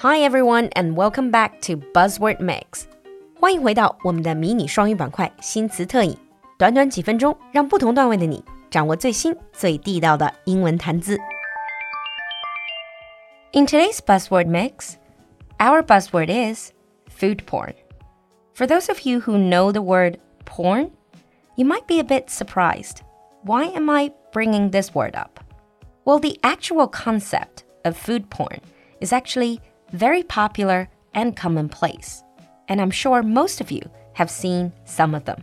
Hi everyone, and welcome back to Buzzword Mix. 欢迎回到我们的迷你双语板块新词特饮，短短几分钟，让不同段位的你掌握最新最地道的英文谈资。In today's buzzword mix, our buzzword is food porn. For those of you who know the word porn, you might be a bit surprised. Why am I bringing this word up? Well, the actual concept of food porn is actually very popular and commonplace, and I'm sure most of you have seen some of them.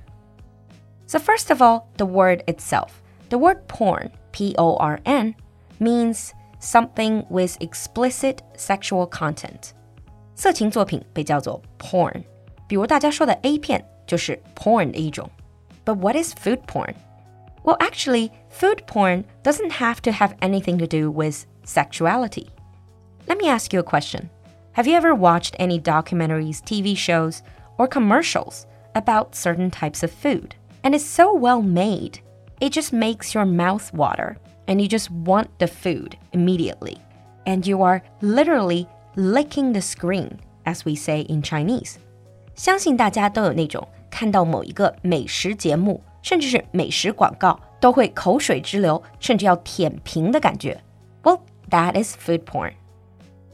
So, first of all, the word itself. The word porn, P O R N, means something with explicit sexual content. 色情作品被叫做 porn，比如大家说的 A 片就是 porn 的一种。But what is food porn? Well, actually, food porn doesn't have to have anything to do with sexuality. Let me ask you a question. Have you ever watched any documentaries, TV shows, or commercials about certain types of food? And it's so well made, it just makes your mouth water and you just want the food immediately. And you are literally licking the screen, as we say in Chinese. 相信大家都有那种看到某一个美食节目， 甚至是美食广告，都会口水直流，甚至要舔屏的感觉。Well, that is food porn.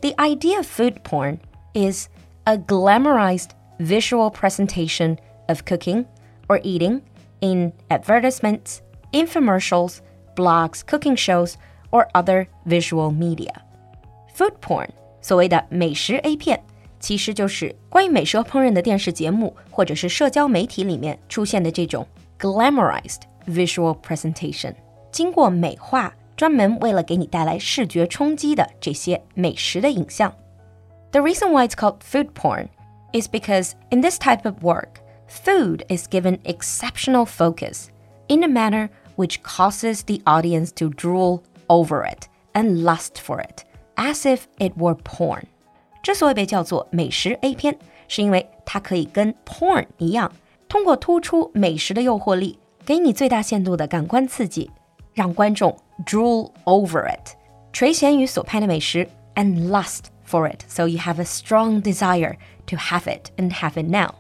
The idea of food porn is a glamorized visual presentation of cooking or eating in advertisements, infomercials, blogs, cooking shows, or other visual media. Food porn, 所谓的美食 A 片，其实就是关于美食和烹饪的电视节目或者是社交媒体里面出现的这种 glamorized visual presentation，经过美化专门为了给你带来视觉冲击的这些美食的影像。The reason why it's called food porn is because in this type of work, food is given exceptional focus in a manner which causes the audience to drool over it and lust for it, as if it were porn. 之所以被叫做美食 A 片，是因为它可以跟 porn 一样， 通过突出美食的诱惑力，给你最大限度的感官刺激，让观众 drool over it，垂涎于所拍的美食，and lust for it, so you have a strong desire to have it and have it now.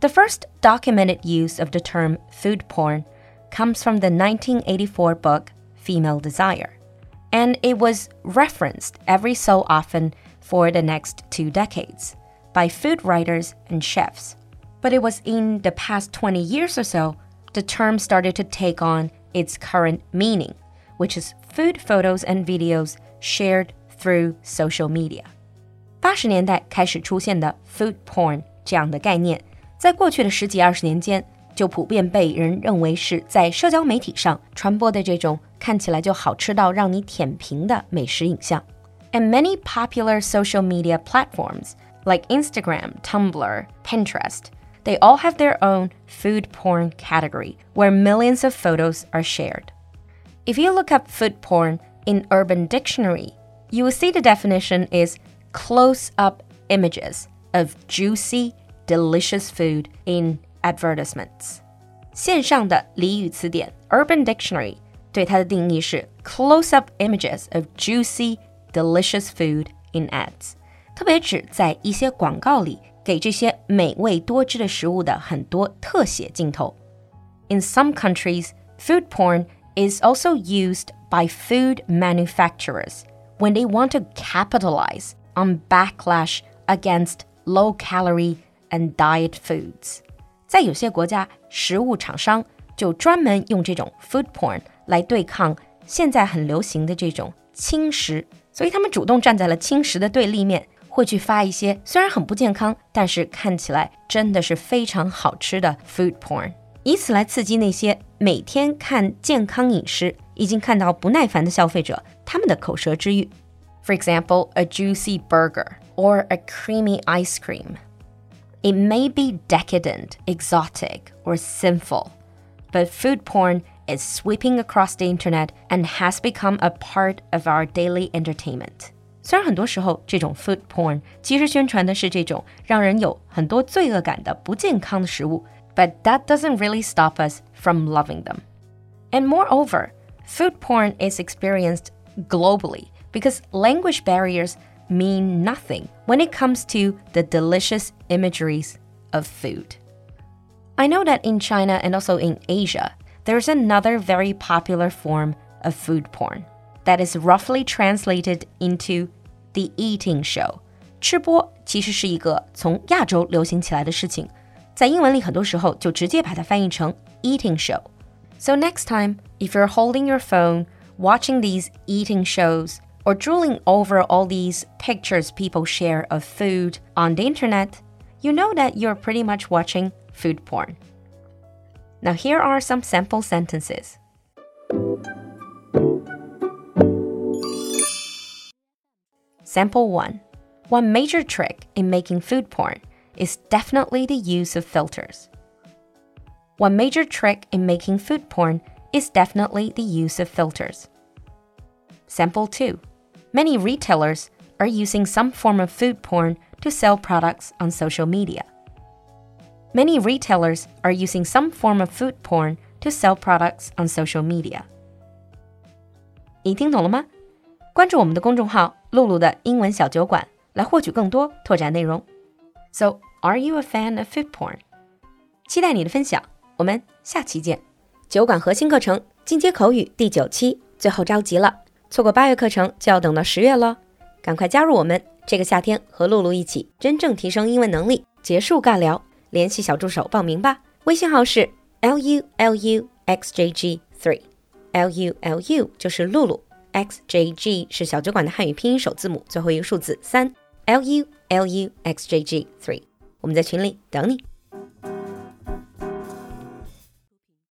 The first documented use of the term food porn comes from the 1984 book Female Desire, and it was referenced every so often for the next two decades by food writers and chefs. But it was in the past 20 years or so the term started to take on its current meaning which is food photos and videos shared through social media. 八十年代开始出现的 food porn 这样的概念，在过去的十几二十年间，就普遍被人认为是在社交媒体上传播的这种看起来就好吃到让你舔屏的美食影像。And many popular social media platforms like Instagram, Tumblr, Pinterest, they all have their own food porn category where millions of photos are shared. If you look up food porn in Urban Dictionary, you will see the definition is close up images of juicy, delicious food in advertisements. 线上的俚语词典 Urban Dictionary 对它的定义是 close up images of juicy, delicious food in ads，特别指在一些广告里给这些 美味多汁的食物的很多特写镜头。In some countries, food porn is also used by food manufacturers when they want to capitalize on backlash against low calorie and diet foods. 在有些国家，食物厂商就专门用这种 food porn 来对抗现在很流行的这种轻食，所以他们主动站在了轻食的对立面， 会去发一些虽然很不健康，但是看起来真的是非常好吃的 food porn。以此来刺激那些每天看健康饮食已经看到不耐烦的消费者他们的口舌之欲。For example, a juicy burger or a creamy ice cream. It may be decadent, exotic, or sinful, but food porn is sweeping across the internet and has become a part of our daily entertainment. 虽然很多时候这种 food porn 其实宣传的是这种让人有很多罪恶感的不健康的食物，but that doesn't really stop us from loving them. And moreover, food porn is experienced globally because language barriers mean nothing when it comes to the delicious imageries of food. I know that in China and also in Asia, there's another very popular form of food porn that is roughly translated into the eating show. 吃播其实是一个从亚洲流行起来的事情，在英文里很多时候就直接把它翻译成 eating show。So next time, if you're holding your phone, watching these eating shows, or drooling over all these pictures people share of food on the internet, you know that you're pretty much watching food porn. Now, here are some sample sentences. Sample 1 One major trick in making food porn is definitely the use of filters. One major trick in making food porn is definitely the use of filters. Sample 2 Many retailers are using some form of food porn to sell products on social media. Many retailers are using some form of food porn to sell products on social media. 你听懂了吗？ 关注我们的公众号“露露的英文小酒馆”来获取更多拓展内容。So, are you a fan of food porn? 期待你的分享，我们下期见。酒馆核心课程进阶口语第九期，最后召集了。错过八月课程就要等到十月了，赶快加入我们！这个夏天和露露一起真正提升英文能力，结束尬聊，联系小助手报名吧。微信号是 l u l u x j g three，l u l u 就是露露，x j g 是小酒馆的汉语拼音首字母，最后一个数字三，l u l u x j g three。我们在群里等你。